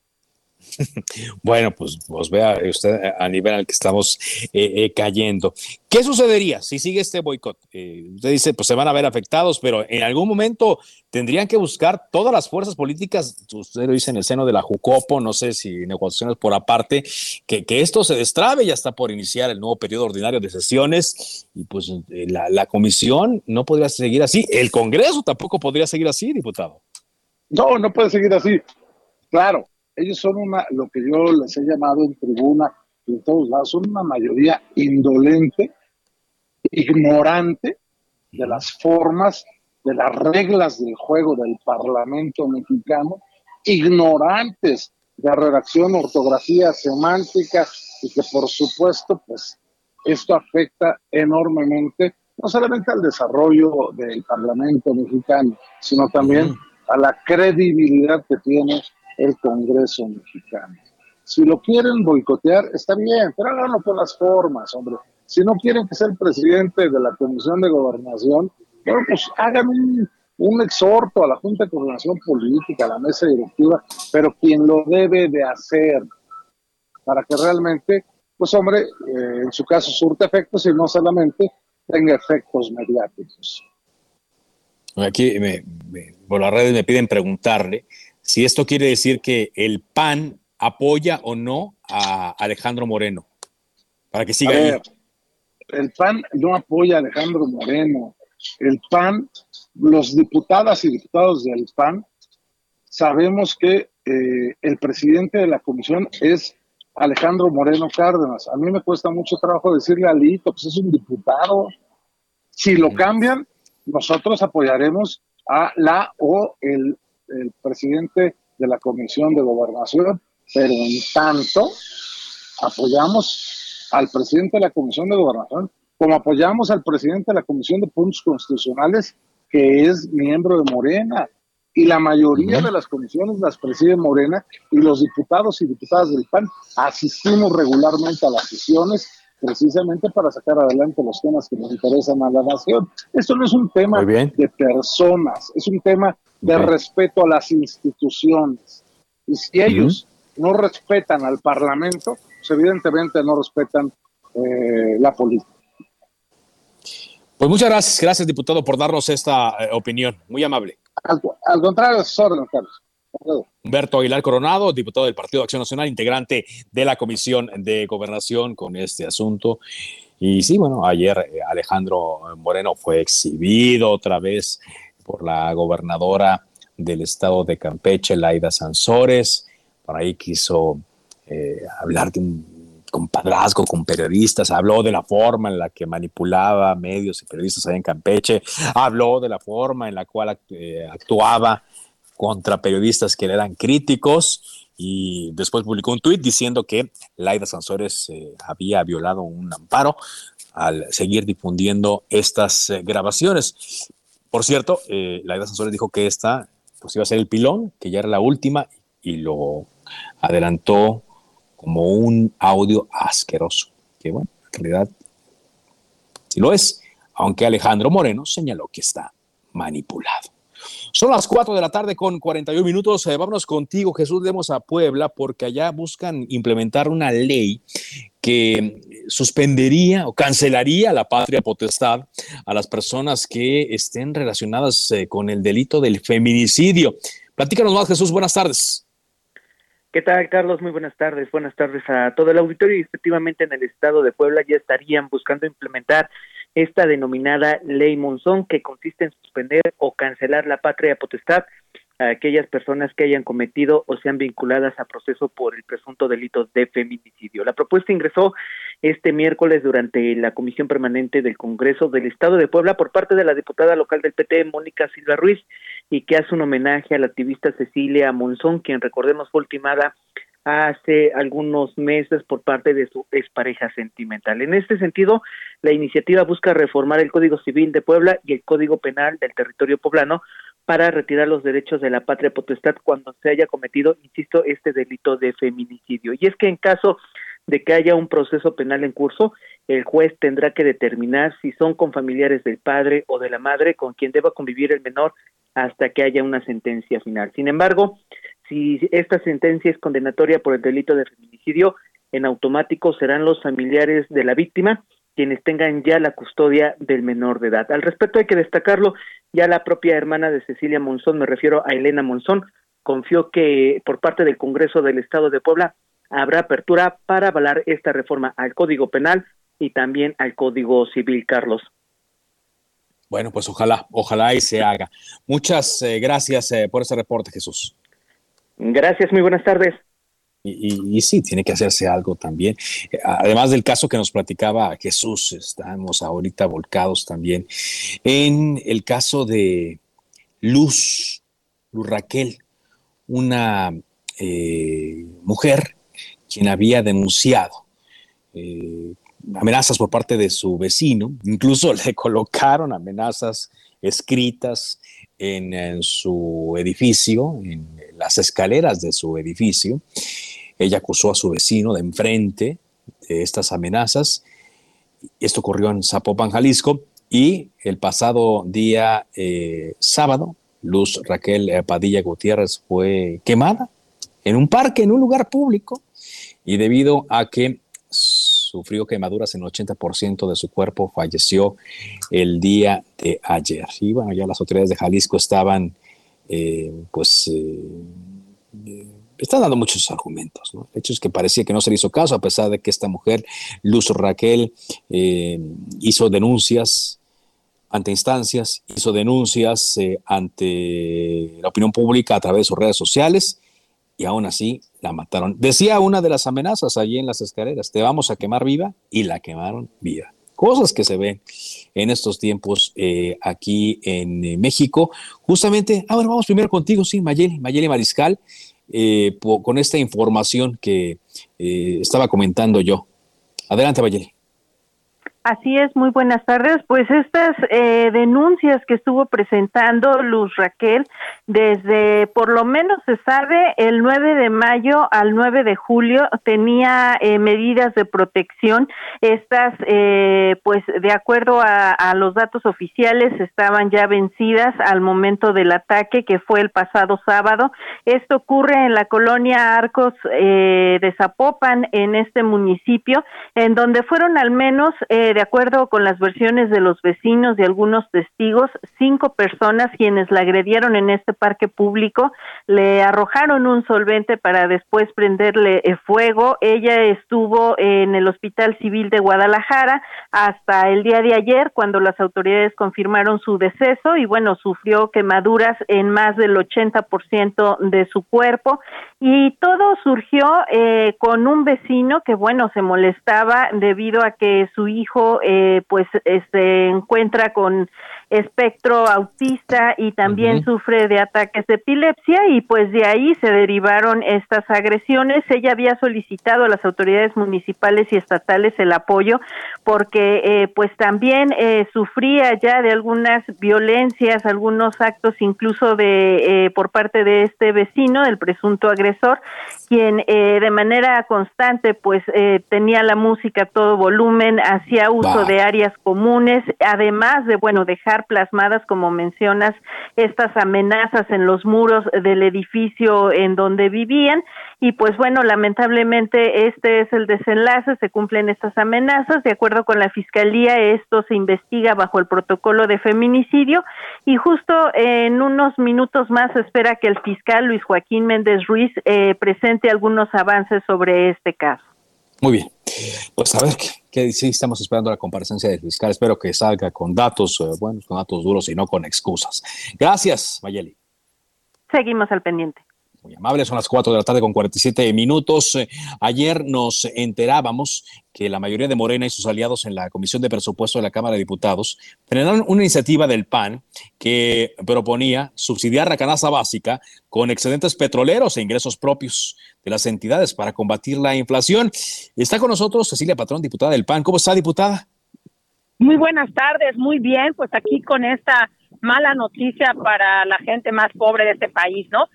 Bueno, pues, pues, vea usted a nivel al que estamos eh, eh, cayendo. ¿Qué sucedería si sigue este boicot? Eh, usted dice, pues se van a ver afectados, pero en algún momento tendrían que buscar todas las fuerzas políticas, usted lo dice en el seno de la Jucopo, no sé si negociaciones por aparte, que, que esto se destrabe, ya está por iniciar el nuevo periodo ordinario de sesiones y pues la, la comisión no podría seguir así, el Congreso tampoco podría seguir así, diputado. No, no puede seguir así. Claro, ellos son una, lo que yo les he llamado en tribuna y en todos lados, son una mayoría indolente, ignorante de las formas, de las reglas del juego del Parlamento mexicano, ignorantes de redacción, ortografía, semántica, y que por supuesto, pues esto afecta enormemente no solamente al desarrollo del Parlamento mexicano, sino también a la credibilidad que tiene el Congreso mexicano. Si lo quieren boicotear, está bien, pero háganlo por las formas, hombre. Si no quieren que sea el presidente de la Comisión de Gobernación, bueno, pues hagan un, un exhorto a la Junta de Coordinación Política, a la mesa directiva, pero quien lo debe de hacer para que realmente, pues hombre, eh, en su caso surte efectos y no solamente tenga efectos mediáticos. Aquí por las redes me piden preguntarle si esto quiere decir que el PAN apoya o no a Alejandro Moreno, para que siga ahí. El PAN no apoya a Alejandro Moreno. El PAN, los diputadas y diputados del PAN, sabemos que eh, el presidente de la comisión es Alejandro Moreno Cárdenas. A mí me cuesta mucho trabajo decirle a Lito, pues es un diputado. Si lo cambian, nosotros apoyaremos a la o el el presidente de la Comisión de Gobernación, pero en tanto apoyamos al presidente de la Comisión de Gobernación, como apoyamos al presidente de la Comisión de Puntos Constitucionales, que es miembro de Morena, y la mayoría de las comisiones las preside Morena, y los diputados y diputadas del PAN. Asistimos regularmente a las sesiones precisamente para sacar adelante los temas que nos interesan a la nación. Esto no es un tema de personas, es un tema de respeto a las instituciones. Y si ellos no respetan al Parlamento, pues evidentemente no respetan eh, la política. Pues muchas gracias, gracias diputado por darnos esta eh, opinión, muy amable. Al, contrario, sorry, Carlos. Humberto Aguilar Coronado, diputado del Partido de Acción Nacional, integrante de la Comisión de Gobernación con este asunto. Y sí, bueno, ayer eh, Alejandro Moreno fue exhibido otra vez por la gobernadora del estado de Campeche, Laida Sansores. Por ahí quiso eh, hablar de un compadrazgo con periodistas, habló de la forma en la que manipulaba medios y periodistas allá en Campeche, habló de la forma en la cual eh, actuaba contra periodistas que le eran críticos y después publicó un tuit diciendo que Laida Sansores eh, había violado un amparo al seguir difundiendo estas grabaciones. Por cierto, eh, la Ida Sansores dijo que esta pues iba a ser el pilón, que ya era la última, y lo adelantó como un audio asqueroso, que bueno, en realidad sí lo es, aunque Alejandro Moreno señaló que está manipulado. Son las 4 de la tarde con 41 minutos. Eh, vámonos contigo, Jesús. Demos a Puebla porque allá buscan implementar una ley que suspendería o cancelaría la patria potestad a las personas que estén relacionadas eh, con el delito del feminicidio. Platícanos más, Jesús. Buenas tardes. ¿Qué tal, Carlos? Muy buenas tardes. Buenas tardes a todo el auditorio. Y efectivamente, en el estado de Puebla ya estarían buscando implementar esta denominada ley Monzón, que consiste en suspender o cancelar la patria potestad a aquellas personas que hayan cometido o sean vinculadas a proceso por el presunto delito de feminicidio. La propuesta ingresó este miércoles durante la Comisión Permanente del Congreso del Estado de Puebla por parte de la diputada local del PT, Mónica Silva Ruiz, y que hace un homenaje a la activista Cecilia Monzón, quien recordemos fue ultimada hace algunos meses por parte de su expareja sentimental. En este sentido, la iniciativa busca reformar el Código Civil de Puebla y el Código Penal del territorio poblano para retirar los derechos de la patria potestad cuando se haya cometido, insisto, este delito de feminicidio. Y es que en caso de que haya un proceso penal en curso, el juez tendrá que determinar si son con familiares del padre o de la madre con quien deba convivir el menor hasta que haya una sentencia final. Sin embargo, si esta sentencia es condenatoria por el delito de feminicidio, en automático serán los familiares de la víctima quienes tengan ya la custodia del menor de edad. Al respecto hay que destacarlo, ya la propia hermana de Cecilia Monzón, me refiero a Elena Monzón, confió que por parte del Congreso del Estado de Puebla habrá apertura para avalar esta reforma al Código Penal y también al Código Civil, Carlos. Bueno, pues ojalá, ojalá y se haga. Muchas eh, gracias eh, por ese reporte, Jesús. Gracias, muy buenas tardes. Y, sí, tiene que hacerse algo también. Además del caso que nos platicaba Jesús, estamos ahorita volcados también en el caso de Luz, Luz Raquel, una eh, mujer quien había denunciado eh, amenazas por parte de su vecino, incluso le colocaron amenazas escritas en, su edificio, en las escaleras de su edificio. Ella acusó a su vecino de enfrente de estas amenazas. Esto ocurrió en Zapopan, Jalisco, y el pasado día eh, sábado, Luz Raquel Padilla Gutiérrez fue quemada en un parque, en un lugar público, y debido a que sufrió quemaduras en el 80% de su cuerpo, falleció el día de ayer. Y bueno, ya las autoridades de Jalisco estaban, eh, pues, eh, eh, están dando muchos argumentos. ¿no? El hecho es que parecía que no se le hizo caso, a pesar de que esta mujer, Luz Raquel, hizo denuncias ante instancias, hizo denuncias ante la opinión pública a través de sus redes sociales y aún así la mataron. Decía una de las amenazas allí en las escaleras, te vamos a quemar viva y la quemaron viva. Cosas que se ven en estos tiempos eh, aquí en eh, México. Justamente, ahora vamos primero contigo, sí, Mayeli, Mayeli Mariscal, eh, con esta información que estaba comentando yo. Adelante, Mayeli. Así es, muy buenas tardes. Pues estas eh, denuncias que estuvo presentando Luz Raquel desde, por lo menos se sabe, el 9 de mayo al 9 de julio tenía eh, medidas de protección. Estas, eh, pues de acuerdo a, a, los datos oficiales, estaban ya vencidas al momento del ataque que fue el pasado sábado. Esto ocurre en la colonia Arcos de Zapopan, en este municipio, en donde fueron al menos de acuerdo con las versiones de los vecinos y algunos testigos, cinco personas quienes la agredieron en este parque público le arrojaron un solvente para después prenderle eh, fuego. Ella estuvo en el Hospital Civil de Guadalajara hasta el día de ayer cuando las autoridades confirmaron su deceso y bueno, sufrió quemaduras en más del 80% de su cuerpo y todo surgió eh, con un vecino que bueno, se molestaba debido a que su hijo eh, pues eh, se encuentra con espectro autista y también sufre de ataques de epilepsia y pues de ahí se derivaron estas agresiones. Ella había solicitado a las autoridades municipales y estatales el apoyo porque eh, pues también sufría ya de algunas violencias, algunos actos incluso de por parte de este vecino, del presunto agresor, quien de manera constante pues tenía la música a todo volumen, hacía uso de áreas comunes, además de, bueno, dejar plasmadas, como mencionas, estas amenazas en los muros del edificio en donde vivían. Y pues bueno, lamentablemente este es el desenlace, se cumplen estas amenazas. De acuerdo con la Fiscalía, esto se investiga bajo el protocolo de feminicidio y justo en unos minutos más espera que el fiscal Luis Joaquín Méndez Ruiz eh, presente algunos avances sobre este caso. Muy bien. Pues a ver, que, sí estamos esperando la comparecencia del fiscal. Espero que salga con datos eh, buenos, con datos duros y no con excusas. Gracias, Mayeli. Seguimos al pendiente. Muy amable, son las 4 de la tarde con 47 minutos. Eh, Ayer nos enterábamos que la mayoría de Morena y sus aliados en la Comisión de Presupuesto de la Cámara de Diputados frenaron una iniciativa del PAN que proponía subsidiar la canasta básica con excedentes petroleros e ingresos propios de las entidades para combatir la inflación. Está con nosotros Cecilia Patrón, diputada del PAN. ¿Cómo está, diputada? Muy buenas tardes, muy bien, pues aquí con esta mala noticia para la gente más pobre de este país, ¿no?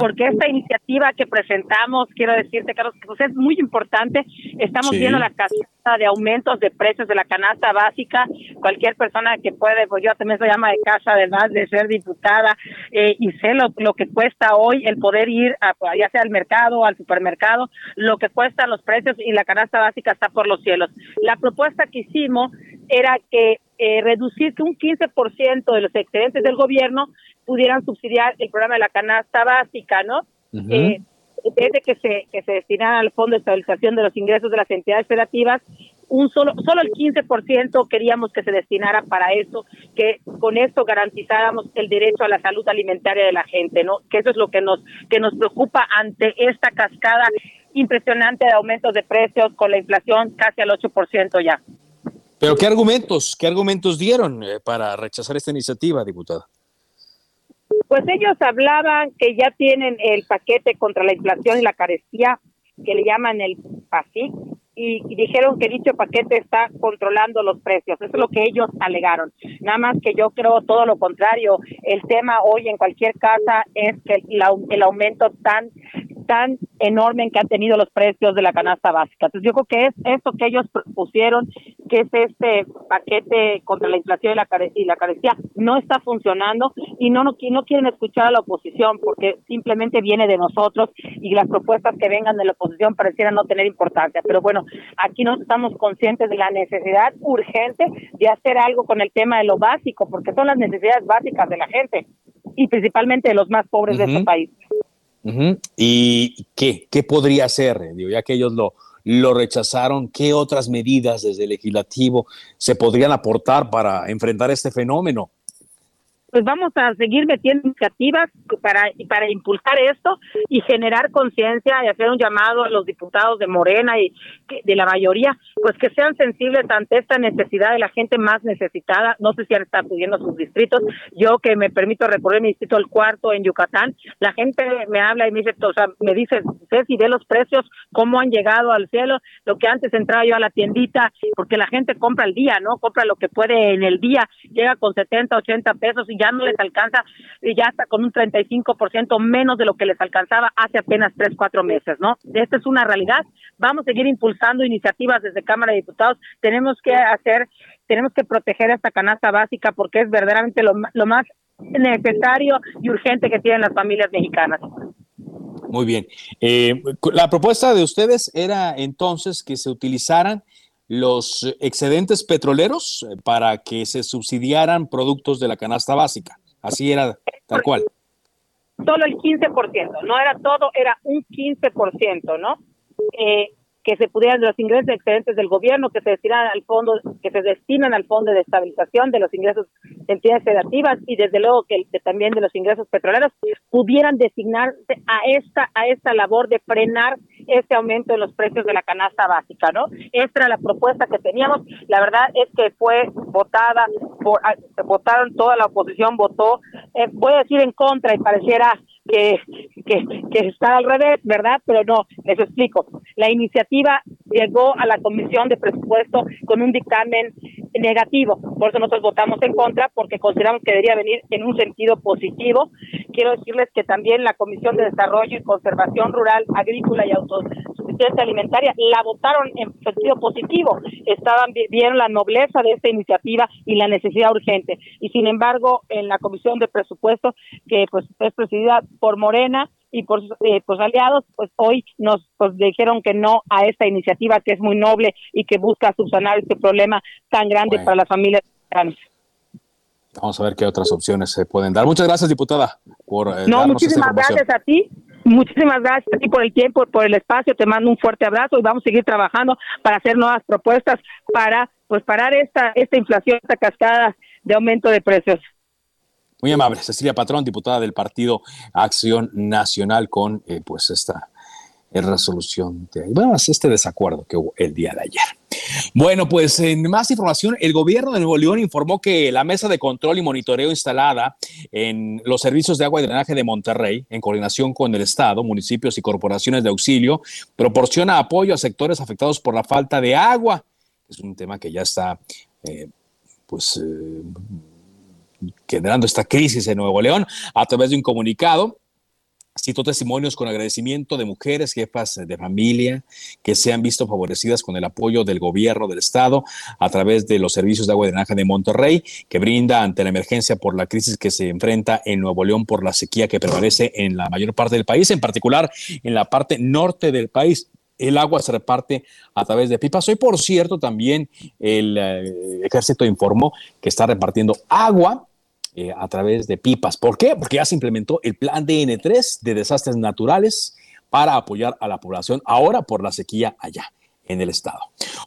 Porque esta iniciativa que presentamos, quiero decirte, Carlos, pues es muy importante. Estamos viendo la cascada de aumentos de precios de la canasta básica. Cualquier persona que puede, pues yo también soy llama de casa, además de ser diputada, eh, y sé lo, lo que cuesta hoy el poder ir, a, ya sea al mercado, al supermercado, lo que cuestan los precios y la canasta básica está por los cielos. La propuesta que hicimos era que eh, reducir que un 15% de los excedentes del gobierno pudieran subsidiar el programa de la canasta básica, ¿no? eh, desde que se, que se destinara al Fondo de Estabilización de los Ingresos de las entidades federativas, un solo, solo el 15% queríamos que se destinara para eso, que con esto garantizáramos el derecho a la salud alimentaria de la gente, ¿no? Que eso es lo que nos, que nos preocupa ante esta cascada impresionante de aumentos de precios con la inflación casi al 8% ya. Pero ¿qué argumentos, qué argumentos dieron eh, para rechazar esta iniciativa, diputada? Pues ellos hablaban que ya tienen el paquete contra la inflación y la carestía, que le llaman el PASIC, y, dijeron que dicho paquete está controlando los precios. Eso es lo que ellos alegaron. Nada más que yo creo todo lo contrario. El tema hoy en cualquier casa es que el aumento tan tan enorme que han tenido los precios de la canasta básica. Entonces yo creo que es esto que ellos pusieron, que es este paquete contra la inflación y la, y la carecía, no está funcionando y no, no, no quieren escuchar a la oposición porque simplemente viene de nosotros y las propuestas que vengan de la oposición parecieran no tener importancia. Pero bueno, aquí no estamos conscientes de la necesidad urgente de hacer algo con el tema de lo básico, porque son las necesidades básicas de la gente y principalmente de los más pobres de este país. ¿Y qué? ¿Qué podría hacer? Digo, ya que ellos lo, lo rechazaron, ¿qué otras medidas desde el legislativo se podrían aportar para enfrentar este fenómeno? Pues vamos a seguir metiendo iniciativas para, para impulsar esto y generar conciencia y hacer un llamado a los diputados de Morena y de la mayoría, pues que sean sensibles ante esta necesidad de la gente más necesitada. No sé si han estado acudiendo sus distritos. Yo que me permito recorrer mi distrito el cuarto en Yucatán, la gente me habla y me dice, o sea, me dice, si ve los precios, cómo han llegado al cielo, lo que antes entraba yo a la tiendita, porque la gente compra el día, ¿no? Compra lo que puede en el día, llega con 70, 80 pesos y ya no les alcanza, y ya está con un 35% menos de lo que les alcanzaba hace apenas 3, 4 meses, ¿no? Esta es una realidad. Vamos a seguir impulsando iniciativas desde Cámara de Diputados. Tenemos que hacer, tenemos que proteger esta canasta básica porque es verdaderamente lo, lo más necesario y urgente que tienen las familias mexicanas. Muy bien. Eh, la propuesta de ustedes era entonces que se utilizaran los excedentes petroleros eh, para que se subsidiaran productos de la canasta básica. Así era, tal cual. Solo el 15%, no era todo, era un 15%, ¿no? Eh, que se pudieran de los ingresos excedentes del gobierno que se destinan al fondo que se destinan al fondo de estabilización de los ingresos de entidades federativas y desde luego que, también de los ingresos petroleros pudieran designarse a esta a esta labor de frenar este aumento de los precios de la canasta básica, ¿no? Esta era la propuesta que teníamos. La verdad es que fue votada por ah, votaron toda la oposición votó eh, voy a decir en contra y pareciera que, que, que está al revés, ¿verdad? Pero no, les explico. La iniciativa llegó a la Comisión de Presupuesto con un dictamen negativo. Por eso nosotros votamos en contra, porque consideramos que debería venir en un sentido positivo. Quiero decirles que también la Comisión de Desarrollo y Conservación Rural, Agrícola y Autosuficiencia Alimentaria la votaron en sentido positivo. Estaban vieron la nobleza de esta iniciativa y la necesidad urgente. Y sin embargo, en la Comisión de Presupuesto, que pues es presidida por Morena, y por eh, pues aliados, pues hoy nos pues, dijeron que no a esta iniciativa que es muy noble y que busca subsanar este problema tan grande para las familias mexicanas. Vamos a ver qué otras opciones se pueden dar. Muchas gracias, diputada, por eh, No, muchísimas gracias a ti. Muchísimas gracias a ti por el tiempo, por el espacio. Te mando un fuerte abrazo y vamos a seguir trabajando para hacer nuevas propuestas para pues parar esta esta inflación, esta cascada de aumento de precios. Muy amable, Cecilia Patrón, diputada del Partido Acción Nacional, con eh, pues esta resolución de bueno, este desacuerdo que hubo el día de ayer. Bueno, pues en más información, el gobierno de Nuevo León informó que la mesa de control y monitoreo instalada en los servicios de agua y drenaje de Monterrey, en coordinación con el Estado, municipios y corporaciones de auxilio, proporciona apoyo a sectores afectados por la falta de agua. Es un tema que ya está, eh, pues, eh, generando esta crisis en Nuevo León a través de un comunicado. Cito testimonios con agradecimiento de mujeres, jefas de familia, que se han visto favorecidas con el apoyo del gobierno del Estado a través de los servicios de agua y drenaje de Monterrey, que brinda ante la emergencia por la crisis que se enfrenta en Nuevo León por la sequía que prevalece en la mayor parte del país, en particular en la parte norte del país. El agua se reparte a través de pipas. Hoy, por cierto, también el eh, ejército informó que está repartiendo agua eh, a través de pipas. ¿Por qué? Porque ya se implementó el plan DN3 de desastres naturales para apoyar a la población ahora por la sequía allá en el estado.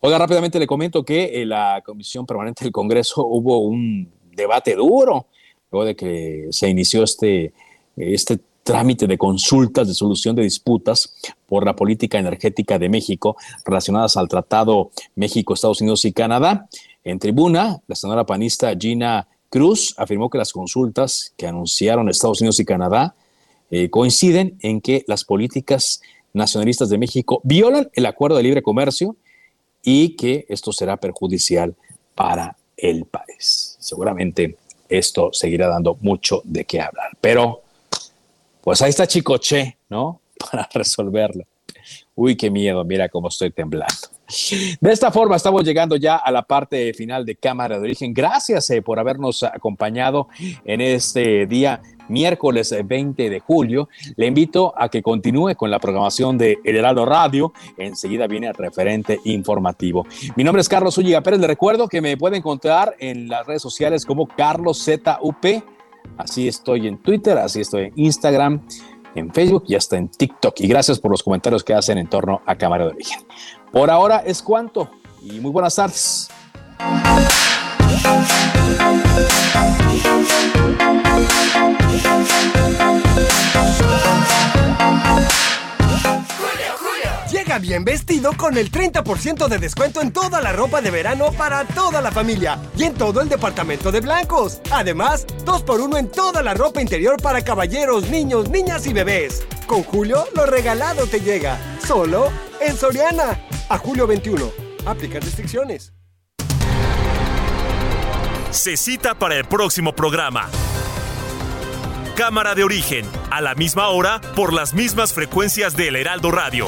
Oiga, rápidamente le comento que en la Comisión Permanente del Congreso hubo un debate duro luego de que se inició este, este trámite de consultas de solución de disputas por la política energética de México relacionadas al Tratado México, Estados Unidos y Canadá. En tribuna, la senadora panista Gina Cruz afirmó que las consultas que anunciaron Estados Unidos y Canadá eh, coinciden en que las políticas nacionalistas de México violan el acuerdo de libre comercio y que esto será perjudicial para el país. Seguramente esto seguirá dando mucho de qué hablar. Pero, pues ahí está Chicoche, ¿no? Para resolverlo. Uy, qué miedo, mira cómo estoy temblando. De esta forma estamos llegando ya a la parte final de Cámara de Origen. Gracias eh, por habernos acompañado en este día miércoles 20 de julio. Le invito a que continúe con la programación de El Heraldo Radio. Enseguida viene el referente informativo. Mi nombre es Carlos Ulliga Pérez. Le recuerdo que me puede encontrar en las redes sociales como Carlos ZUP. Así estoy en Twitter, así estoy en Instagram en Facebook y hasta en TikTok. Y gracias por los comentarios que hacen en torno a Cámara de Origen. Por ahora es cuanto y muy buenas tardes. Bien vestido con el 30% de descuento en toda la ropa de verano para toda la familia y en todo el departamento de blancos. Además, 2x1 en toda la ropa interior para caballeros, niños, niñas y bebés. Con Julio, lo regalado te llega. Solo en Soriana. A julio 21. Aplica restricciones. Se cita para el próximo programa. Cámara de origen, a la misma hora, por las mismas frecuencias del Heraldo Radio.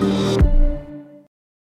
Thank you.